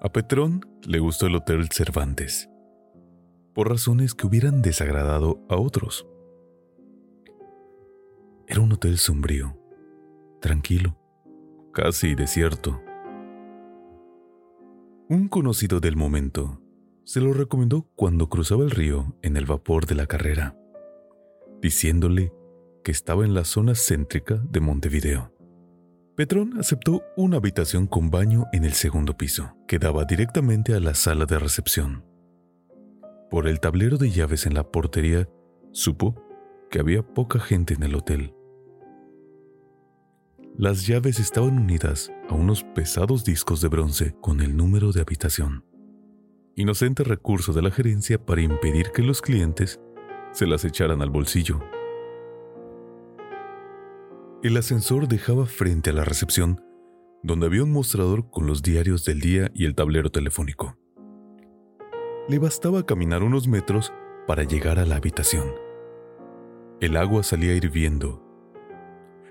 A Petrón le gustó el Hotel Cervantes, por razones que hubieran desagradado a otros. Era un hotel sombrío, tranquilo, casi desierto. Un conocido del momento se lo recomendó cuando cruzaba el río en el vapor de la carrera, diciéndole que estaba en la zona céntrica de Montevideo. Petrón aceptó una habitación con baño en el segundo piso, que daba directamente a la sala de recepción. Por el tablero de llaves en la portería, supo que había poca gente en el hotel. Las llaves estaban unidas a unos pesados discos de bronce con el número de habitación. Inocente recurso de la gerencia para impedir que los clientes se las echaran al bolsillo. El ascensor dejaba frente a la recepción, donde había un mostrador con los diarios del día y el tablero telefónico. Le bastaba caminar unos metros para llegar a la habitación. El agua salía hirviendo,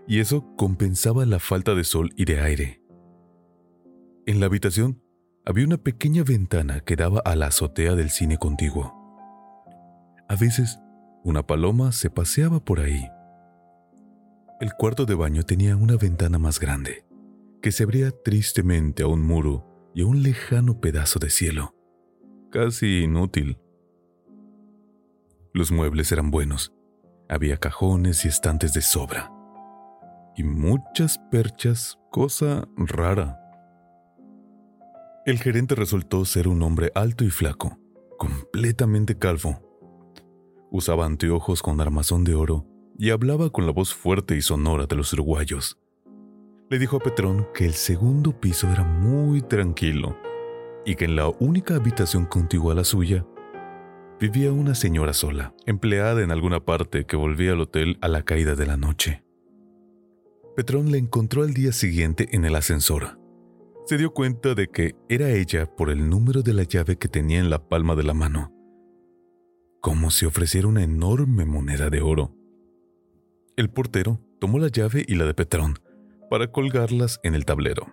y eso compensaba la falta de sol y de aire. En la habitación había una pequeña ventana que daba a la azotea del cine contiguo. A veces, una paloma se paseaba por ahí el cuarto de baño tenía una ventana más grande, que se abría tristemente a un muro y a un lejano pedazo de cielo, casi inútil. Los muebles eran buenos, había cajones y estantes de sobra, y muchas perchas, cosa rara. El gerente resultó ser un hombre alto y flaco, completamente calvo. Usaba anteojos con armazón de oro y hablaba con la voz fuerte y sonora de los uruguayos. Le dijo a Petrón que el segundo piso era muy tranquilo y que en la única habitación contigua a la suya vivía una señora sola, empleada en alguna parte que volvía al hotel a la caída de la noche. Petrón la encontró al día siguiente en el ascensor. Se dio cuenta de que era ella por el número de la llave que tenía en la palma de la mano, como si ofreciera una enorme moneda de oro. El portero tomó la llave y la de Petrón para colgarlas en el tablero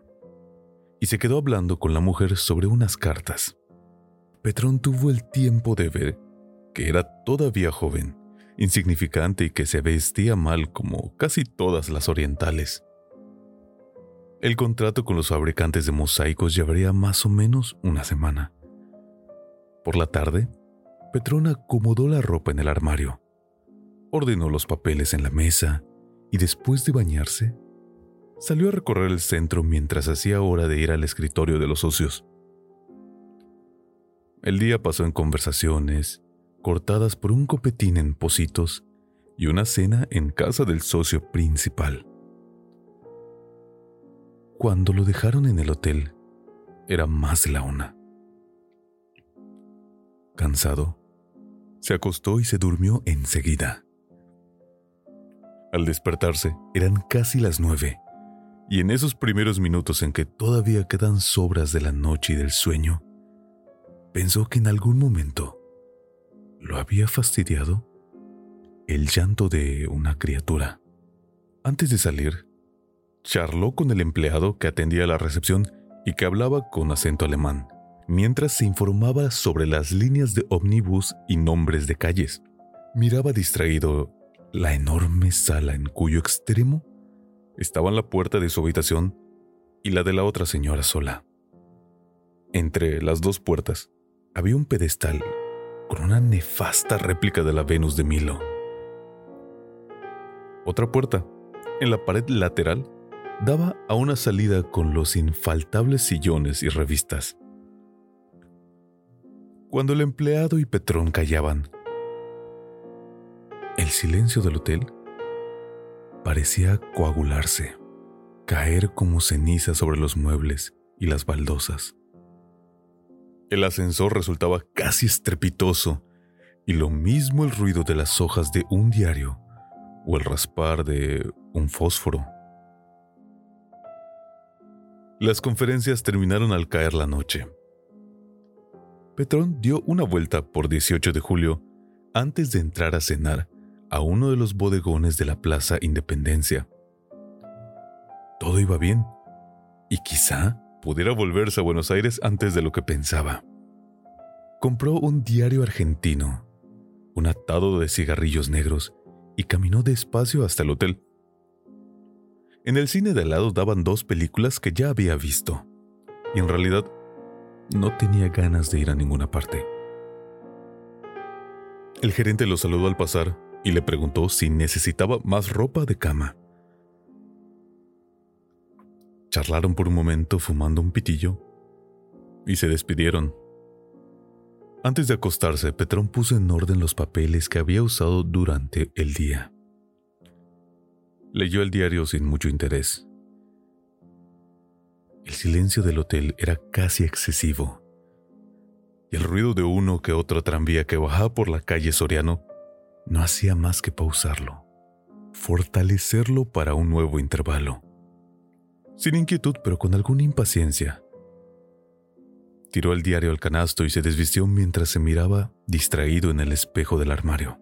y se quedó hablando con la mujer sobre unas cartas. Petrón tuvo el tiempo de ver que era todavía joven, insignificante y que se vestía mal como casi todas las orientales. El contrato con los fabricantes de mosaicos llevaría más o menos una semana. Por la tarde, Petrón acomodó la ropa en el armario, ordenó los papeles en la mesa y después de bañarse, salió a recorrer el centro mientras hacía hora de ir al escritorio de los socios. El día pasó en conversaciones, cortadas por un copetín en Positos y una cena en casa del socio principal. Cuando lo dejaron en el hotel, era más la una. Cansado, se acostó y se durmió enseguida. Al despertarse, eran casi las nueve, y en esos primeros minutos en que todavía quedan sobras de la noche y del sueño, pensó que en algún momento lo había fastidiado el llanto de una criatura. Antes de salir, charló con el empleado que atendía la recepción y que hablaba con acento alemán, mientras se informaba sobre las líneas de ómnibus y nombres de calles. Miraba distraído la enorme sala en cuyo extremo estaban la puerta de su habitación y la de la otra señora sola. Entre las dos puertas había un pedestal con una nefasta réplica de la Venus de Milo. Otra puerta, en la pared lateral, daba a una salida con los infaltables sillones y revistas. Cuando el empleado y Petrón callaban, el silencio del hotel parecía coagularse, caer como ceniza sobre los muebles y las baldosas. El ascensor resultaba casi estrepitoso y lo mismo el ruido de las hojas de un diario o el raspar de un fósforo. Las conferencias terminaron al caer la noche. Petrón dio una vuelta por 18 de julio antes de entrar a cenar a uno de los bodegones de la Plaza Independencia. Todo iba bien, y quizá pudiera volverse a Buenos Aires antes de lo que pensaba. Compró un diario argentino, un atado de cigarrillos negros, y caminó despacio hasta el hotel. En el cine de al lado daban dos películas que ya había visto, y en realidad no tenía ganas de ir a ninguna parte. El gerente lo saludó al pasar y le preguntó si necesitaba más ropa de cama. Charlaron por un momento fumando un pitillo y se despidieron. Antes de acostarse, Petrón puso en orden los papeles que había usado durante el día. Leyó el diario sin mucho interés. El silencio del hotel era casi excesivo, y el ruido de uno que otro tranvía que bajaba por la calle Soriano no hacía más que pausarlo, fortalecerlo para un nuevo intervalo. Sin inquietud, pero con alguna impaciencia, tiró el diario al canasto y se desvistió mientras se miraba distraído en el espejo del armario.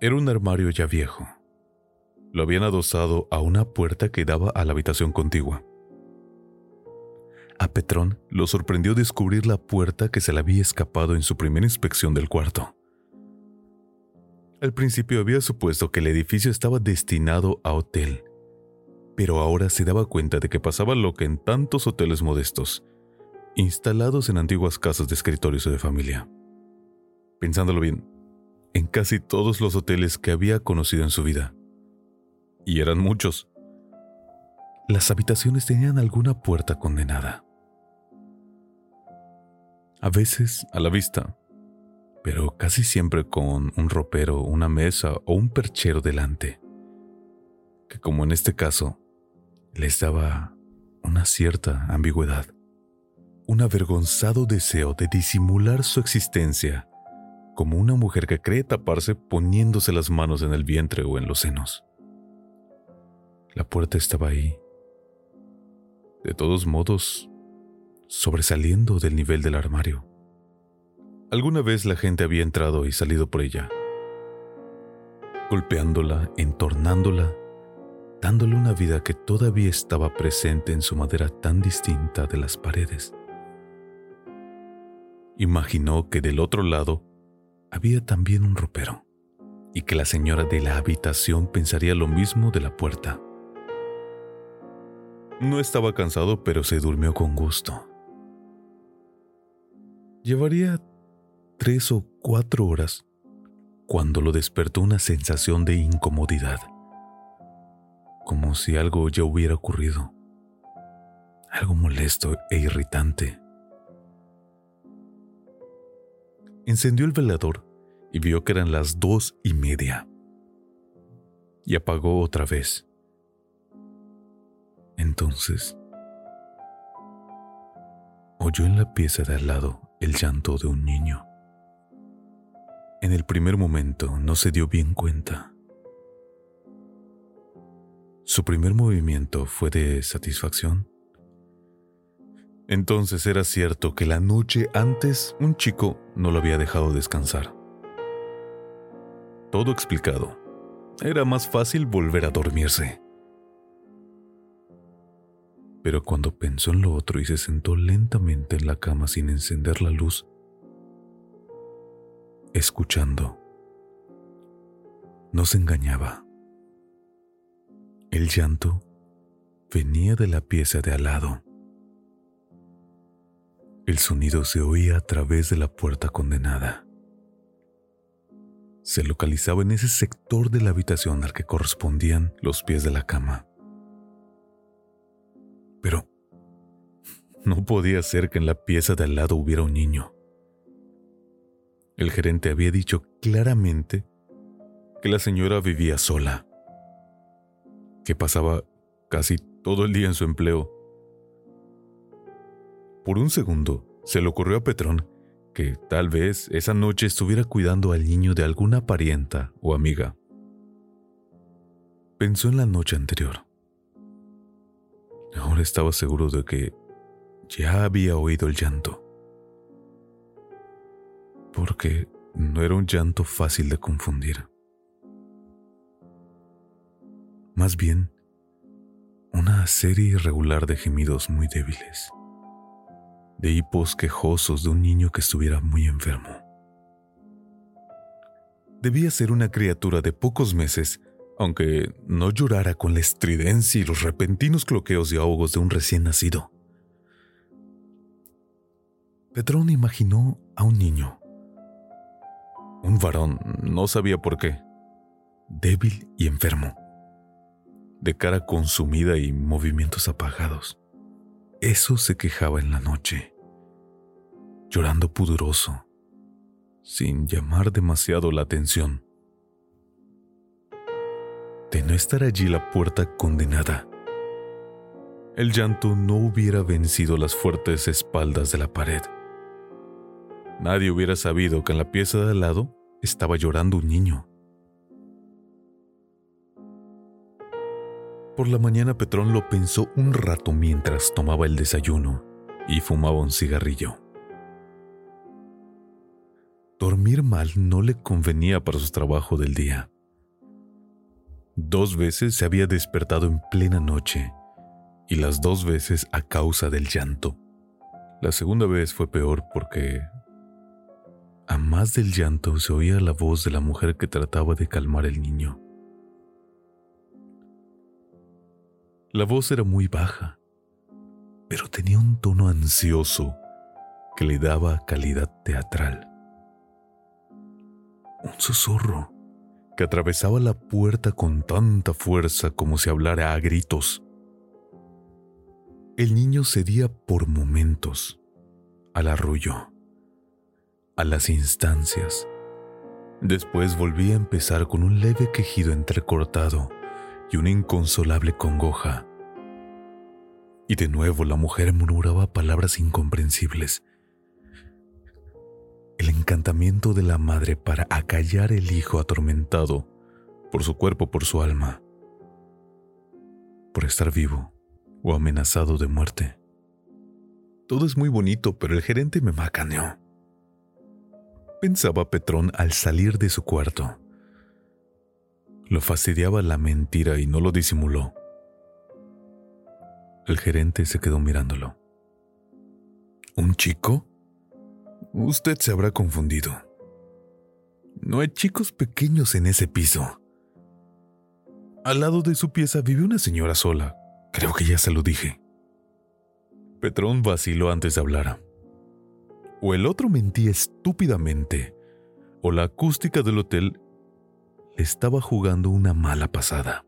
Era un armario ya viejo. Lo habían adosado a una puerta que daba a la habitación contigua. A Petrón lo sorprendió descubrir la puerta que se le había escapado en su primera inspección del cuarto. Al principio había supuesto que el edificio estaba destinado a hotel, pero ahora se daba cuenta de que pasaba lo que en tantos hoteles modestos, instalados en antiguas casas de escritorios o de familia. Pensándolo bien, en casi todos los hoteles que había conocido en su vida, y eran muchos, las habitaciones tenían alguna puerta condenada. A veces, a la vista, pero casi siempre con un ropero, una mesa o un perchero delante, que como en este caso, les daba una cierta ambigüedad, un avergonzado deseo de disimular su existencia, como una mujer que cree taparse poniéndose las manos en el vientre o en los senos. La puerta estaba ahí, de todos modos, sobresaliendo del nivel del armario. Alguna vez la gente había entrado y salido por ella, golpeándola, entornándola, dándole una vida que todavía estaba presente en su madera tan distinta de las paredes. Imaginó que del otro lado había también un ropero y que la señora de la habitación pensaría lo mismo de la puerta. No estaba cansado, pero se durmió con gusto. Llevaría tres o cuatro horas cuando lo despertó una sensación de incomodidad, como si algo ya hubiera ocurrido, algo molesto e irritante. Encendió el velador y vio que eran las dos y media, y apagó otra vez. Entonces, oyó en la pieza de al lado el llanto de un niño. En el primer momento no se dio bien cuenta. Su primer movimiento fue de satisfacción. Entonces era cierto que la noche antes un chico no lo había dejado descansar. Todo explicado. Era más fácil volver a dormirse. Pero cuando pensó en lo otro y se sentó lentamente en la cama sin encender la luz, escuchando. No se engañaba. El llanto venía de la pieza de al lado. El sonido se oía a través de la puerta condenada. Se localizaba en ese sector de la habitación al que correspondían los pies de la cama. Pero no podía ser que en la pieza de al lado hubiera un niño. El gerente había dicho claramente que la señora vivía sola, que pasaba casi todo el día en su empleo. Por un segundo se le ocurrió a Petrón que tal vez esa noche estuviera cuidando al niño de alguna parienta o amiga. Pensó en la noche anterior. Ahora estaba seguro de que ya había oído el llanto porque no era un llanto fácil de confundir. Más bien, una serie irregular de gemidos muy débiles, de hipos quejosos de un niño que estuviera muy enfermo. Debía ser una criatura de pocos meses, aunque no llorara con la estridencia y los repentinos cloqueos y ahogos de un recién nacido. Petrón imaginó a un niño, un varón, no sabía por qué, débil y enfermo, de cara consumida y movimientos apagados. Eso se quejaba en la noche, llorando pudoroso, sin llamar demasiado la atención. De no estar allí la puerta condenada, el llanto no hubiera vencido las fuertes espaldas de la pared. Nadie hubiera sabido que en la pieza de al lado estaba llorando un niño. Por la mañana Petrón lo pensó un rato mientras tomaba el desayuno y fumaba un cigarrillo. Dormir mal no le convenía para su trabajo del día. Dos veces se había despertado en plena noche y las dos veces a causa del llanto. La segunda vez fue peor porque a más del llanto se oía la voz de la mujer que trataba de calmar al niño. La voz era muy baja, pero tenía un tono ansioso que le daba calidad teatral. Un susurro que atravesaba la puerta con tanta fuerza como si hablara a gritos. El niño cedía por momentos al arrullo a las instancias. Después volví a empezar con un leve quejido entrecortado y una inconsolable congoja. Y de nuevo la mujer murmuraba palabras incomprensibles. El encantamiento de la madre para acallar el hijo atormentado por su cuerpo, por su alma, por estar vivo o amenazado de muerte. Todo es muy bonito, pero el gerente me macaneó pensaba Petrón al salir de su cuarto. Lo fastidiaba la mentira y no lo disimuló. El gerente se quedó mirándolo. ¿Un chico? Usted se habrá confundido. No hay chicos pequeños en ese piso. Al lado de su pieza vive una señora sola. Creo que ya se lo dije. Petrón vaciló antes de hablar. O el otro mentía estúpidamente, o la acústica del hotel le estaba jugando una mala pasada.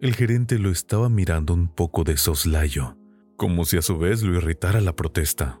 El gerente lo estaba mirando un poco de soslayo, como si a su vez lo irritara la protesta.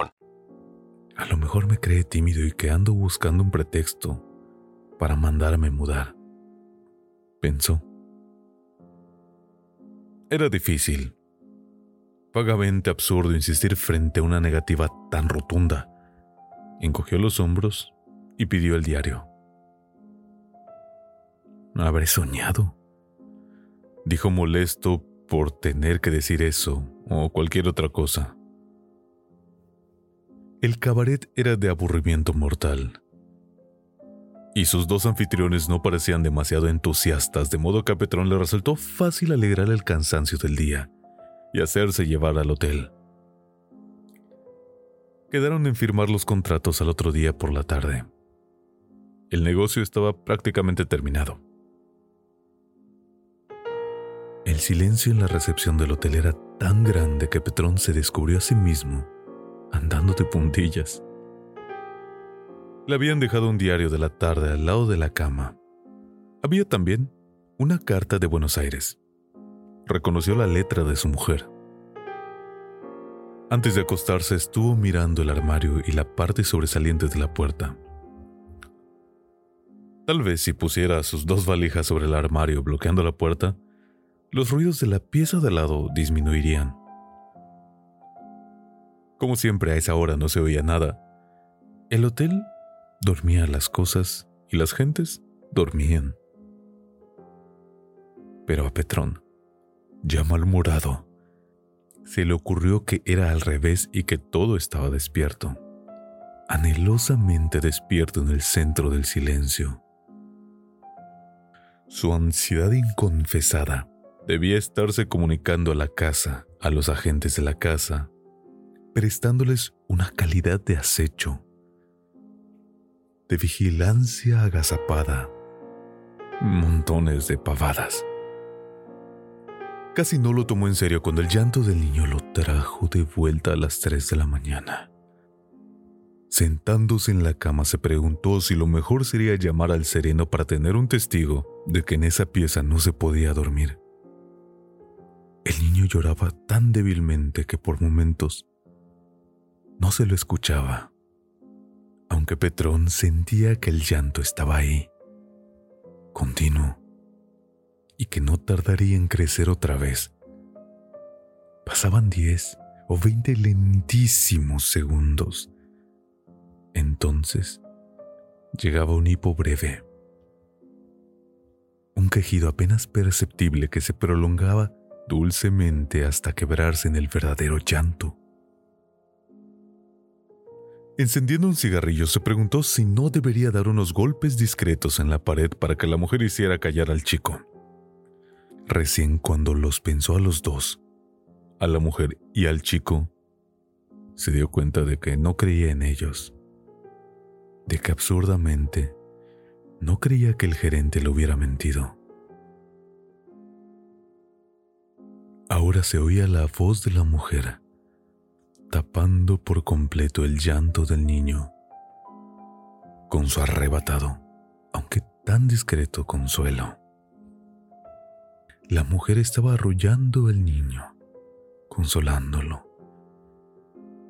A lo mejor me cree tímido y que ando buscando un pretexto para mandarme mudar. Pensó. Era difícil, vagamente absurdo insistir frente a una negativa tan rotunda. Encogió los hombros y pidió el diario. ¿No habré soñado? Dijo molesto por tener que decir eso o cualquier otra cosa. El cabaret era de aburrimiento mortal. Y sus dos anfitriones no parecían demasiado entusiastas, de modo que a Petrón le resultó fácil alegrar el cansancio del día y hacerse llevar al hotel. Quedaron en firmar los contratos al otro día por la tarde. El negocio estaba prácticamente terminado. El silencio en la recepción del hotel era tan grande que Petrón se descubrió a sí mismo andando de puntillas. Le habían dejado un diario de la tarde al lado de la cama. Había también una carta de Buenos Aires. Reconoció la letra de su mujer. Antes de acostarse estuvo mirando el armario y la parte sobresaliente de la puerta. Tal vez si pusiera sus dos valijas sobre el armario bloqueando la puerta, los ruidos de la pieza de al lado disminuirían. Como siempre a esa hora no se oía nada. El hotel dormía las cosas y las gentes dormían. Pero a Petrón, ya malhumorado, se le ocurrió que era al revés y que todo estaba despierto, anhelosamente despierto en el centro del silencio. Su ansiedad inconfesada debía estarse comunicando a la casa, a los agentes de la casa, prestándoles una calidad de acecho, de vigilancia agazapada, montones de pavadas. Casi no lo tomó en serio cuando el llanto del niño lo trajo de vuelta a las 3 de la mañana. Sentándose en la cama se preguntó si lo mejor sería llamar al sereno para tener un testigo de que en esa pieza no se podía dormir. El niño lloraba tan débilmente que por momentos no se lo escuchaba, aunque Petrón sentía que el llanto estaba ahí, continuo, y que no tardaría en crecer otra vez. Pasaban diez o veinte lentísimos segundos entonces llegaba un hipo breve, un quejido apenas perceptible que se prolongaba dulcemente hasta quebrarse en el verdadero llanto. Encendiendo un cigarrillo, se preguntó si no debería dar unos golpes discretos en la pared para que la mujer hiciera callar al chico. Recién cuando los pensó a los dos, a la mujer y al chico, se dio cuenta de que no creía en ellos de que absurdamente no creía que el gerente le hubiera mentido. Ahora se oía la voz de la mujer, tapando por completo el llanto del niño, con su arrebatado, aunque tan discreto consuelo. La mujer estaba arrullando al niño, consolándolo,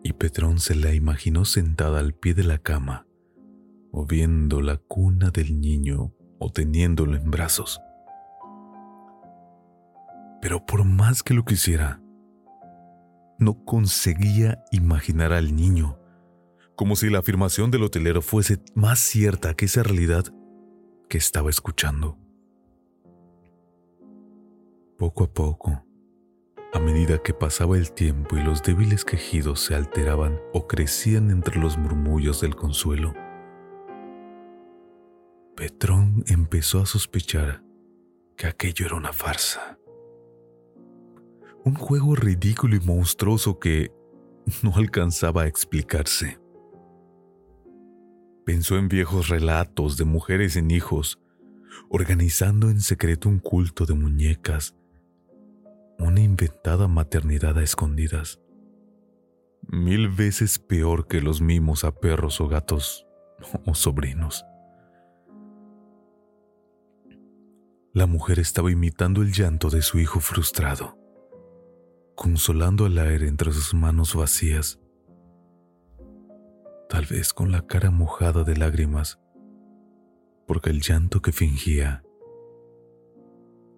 y Petrón se la imaginó sentada al pie de la cama, moviendo la cuna del niño o teniéndolo en brazos. Pero por más que lo quisiera, no conseguía imaginar al niño, como si la afirmación del hotelero fuese más cierta que esa realidad que estaba escuchando. Poco a poco, a medida que pasaba el tiempo y los débiles quejidos se alteraban o crecían entre los murmullos del consuelo, Petrón empezó a sospechar que aquello era una farsa. Un juego ridículo y monstruoso que no alcanzaba a explicarse. Pensó en viejos relatos de mujeres en hijos, organizando en secreto un culto de muñecas, una inventada maternidad a escondidas, mil veces peor que los mimos a perros o gatos o sobrinos. La mujer estaba imitando el llanto de su hijo frustrado, consolando al aire entre sus manos vacías, tal vez con la cara mojada de lágrimas, porque el llanto que fingía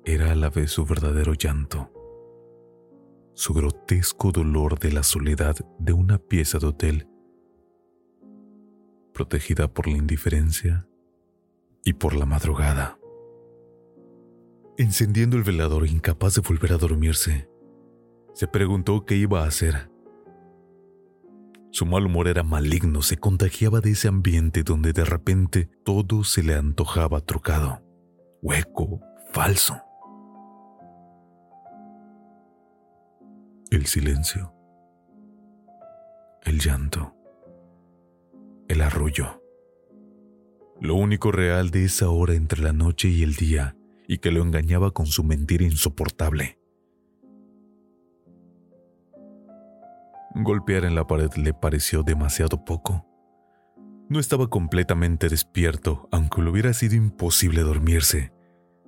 era a la vez su verdadero llanto, su grotesco dolor de la soledad de una pieza de hotel, protegida por la indiferencia y por la madrugada encendiendo el velador incapaz de volver a dormirse. Se preguntó qué iba a hacer. Su mal humor era maligno, se contagiaba de ese ambiente donde de repente todo se le antojaba trocado, hueco, falso. El silencio, el llanto, el arrullo. Lo único real de esa hora entre la noche y el día y que lo engañaba con su mentira insoportable. Golpear en la pared le pareció demasiado poco. No estaba completamente despierto, aunque le hubiera sido imposible dormirse.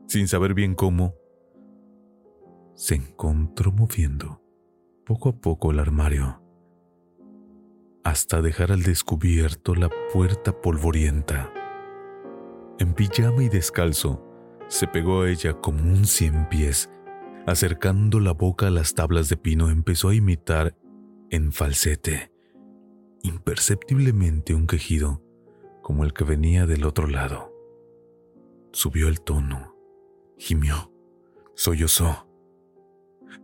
Sin saber bien cómo, se encontró moviendo poco a poco el armario, hasta dejar al descubierto la puerta polvorienta. En pijama y descalzo, se pegó a ella como un cien pies. Acercando la boca a las tablas de pino empezó a imitar en falsete, imperceptiblemente un quejido, como el que venía del otro lado. Subió el tono, gimió, sollozó.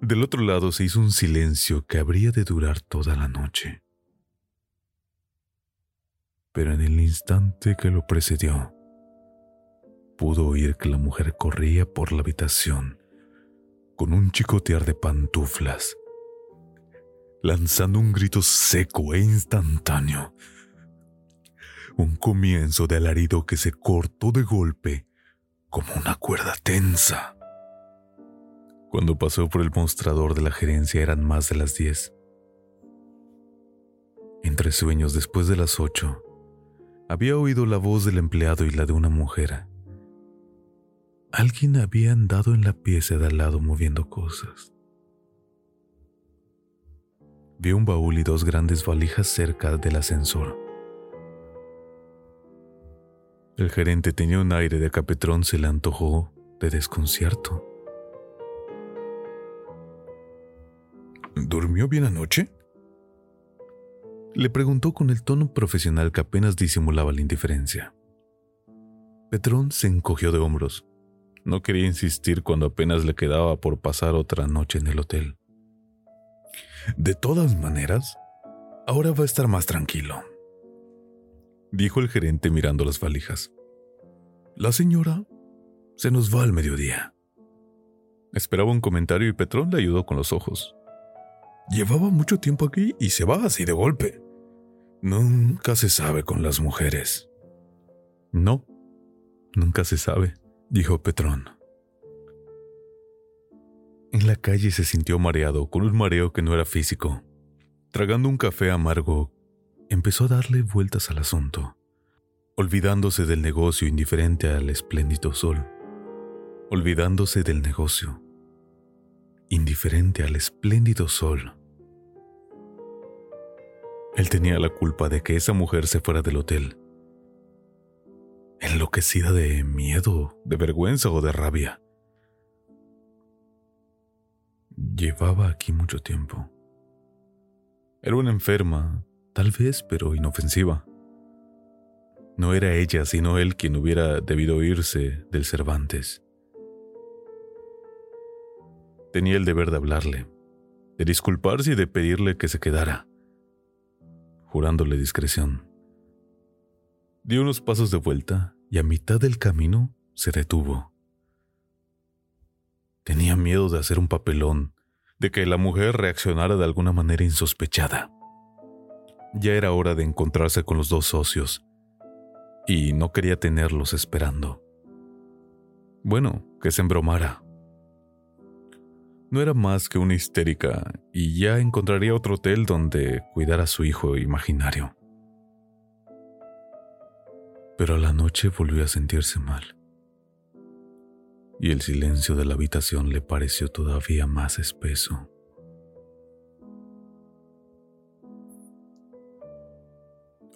Del otro lado se hizo un silencio que habría de durar toda la noche. Pero en el instante que lo precedió, pudo oír que la mujer corría por la habitación con un chicotear de pantuflas, lanzando un grito seco e instantáneo. Un comienzo de alarido que se cortó de golpe como una cuerda tensa. Cuando pasó por el mostrador de la gerencia eran más de las diez. Entre sueños después de las ocho, había oído la voz del empleado y la de una mujer. Alguien había andado en la pieza de al lado moviendo cosas. Vi un baúl y dos grandes valijas cerca del ascensor. El gerente tenía un aire de capetrón, se le antojó de desconcierto. ¿Durmió bien anoche? Le preguntó con el tono profesional que apenas disimulaba la indiferencia. Petrón se encogió de hombros. No quería insistir cuando apenas le quedaba por pasar otra noche en el hotel. De todas maneras, ahora va a estar más tranquilo, dijo el gerente mirando las valijas. La señora se nos va al mediodía. Esperaba un comentario y Petrón le ayudó con los ojos. Llevaba mucho tiempo aquí y se va así de golpe. Nunca se sabe con las mujeres. No, nunca se sabe, dijo Petrón. En la calle se sintió mareado, con un mareo que no era físico. Tragando un café amargo, empezó a darle vueltas al asunto, olvidándose del negocio indiferente al espléndido sol, olvidándose del negocio, indiferente al espléndido sol. Él tenía la culpa de que esa mujer se fuera del hotel, enloquecida de miedo, de vergüenza o de rabia. Llevaba aquí mucho tiempo. Era una enferma, tal vez, pero inofensiva. No era ella, sino él quien hubiera debido irse del Cervantes. Tenía el deber de hablarle, de disculparse y de pedirle que se quedara, jurándole discreción. Dio unos pasos de vuelta y a mitad del camino se detuvo. Tenía miedo de hacer un papelón, de que la mujer reaccionara de alguna manera insospechada. Ya era hora de encontrarse con los dos socios, y no quería tenerlos esperando. Bueno, que se embromara. No era más que una histérica, y ya encontraría otro hotel donde cuidar a su hijo imaginario. Pero a la noche volvió a sentirse mal y el silencio de la habitación le pareció todavía más espeso.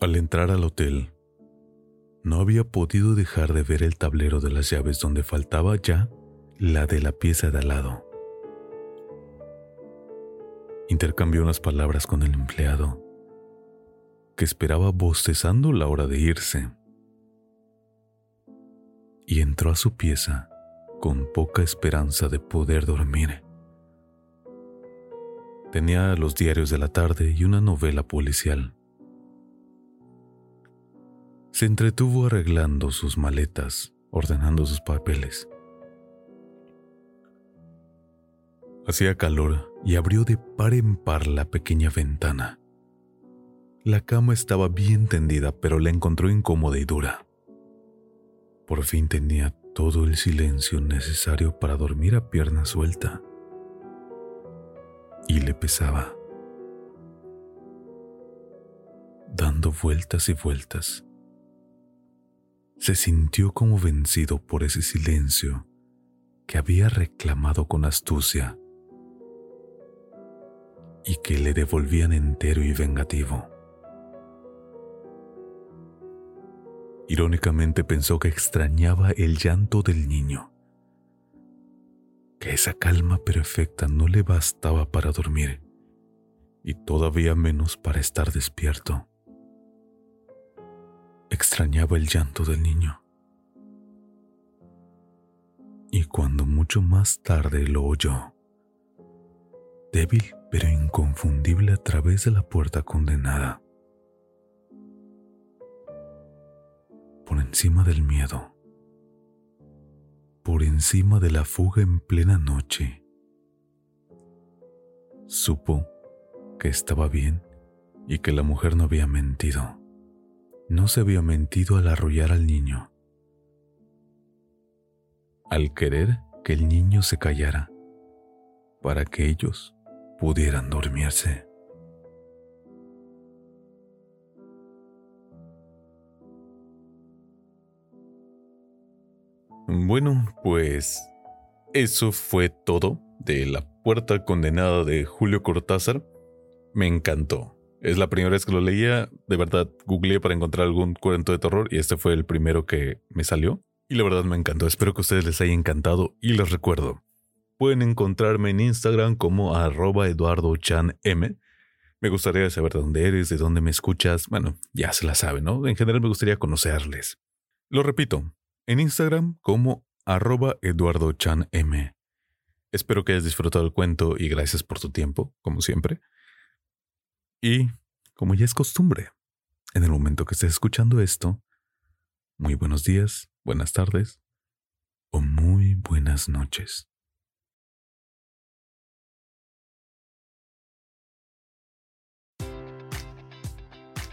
Al entrar al hotel, no había podido dejar de ver el tablero de las llaves donde faltaba ya la de la pieza de al lado. Intercambió unas palabras con el empleado, que esperaba bostezando la hora de irse, y entró a su pieza con poca esperanza de poder dormir. Tenía los diarios de la tarde y una novela policial. Se entretuvo arreglando sus maletas, ordenando sus papeles. Hacía calor y abrió de par en par la pequeña ventana. La cama estaba bien tendida, pero la encontró incómoda y dura. Por fin tenía todo el silencio necesario para dormir a pierna suelta. Y le pesaba. Dando vueltas y vueltas, se sintió como vencido por ese silencio que había reclamado con astucia y que le devolvían entero y vengativo. Irónicamente pensó que extrañaba el llanto del niño, que esa calma perfecta no le bastaba para dormir y todavía menos para estar despierto. Extrañaba el llanto del niño. Y cuando mucho más tarde lo oyó, débil pero inconfundible a través de la puerta condenada, por encima del miedo, por encima de la fuga en plena noche. Supo que estaba bien y que la mujer no había mentido. No se había mentido al arrollar al niño, al querer que el niño se callara para que ellos pudieran dormirse. Bueno, pues eso fue todo de La Puerta Condenada de Julio Cortázar. Me encantó. Es la primera vez que lo leía. De verdad, googleé para encontrar algún cuento de terror y este fue el primero que me salió. Y la verdad me encantó. Espero que a ustedes les haya encantado y les recuerdo. Pueden encontrarme en Instagram como arroba eduardochanm. Me gustaría saber de dónde eres, de dónde me escuchas. Bueno, ya se la saben, ¿no? En general me gustaría conocerles. Lo repito, en Instagram como arroba eduardochanm. Espero que hayas disfrutado el cuento y gracias por tu tiempo, como siempre. Y, como ya es costumbre, en el momento que estés escuchando esto, muy buenos días, buenas tardes o muy buenas noches.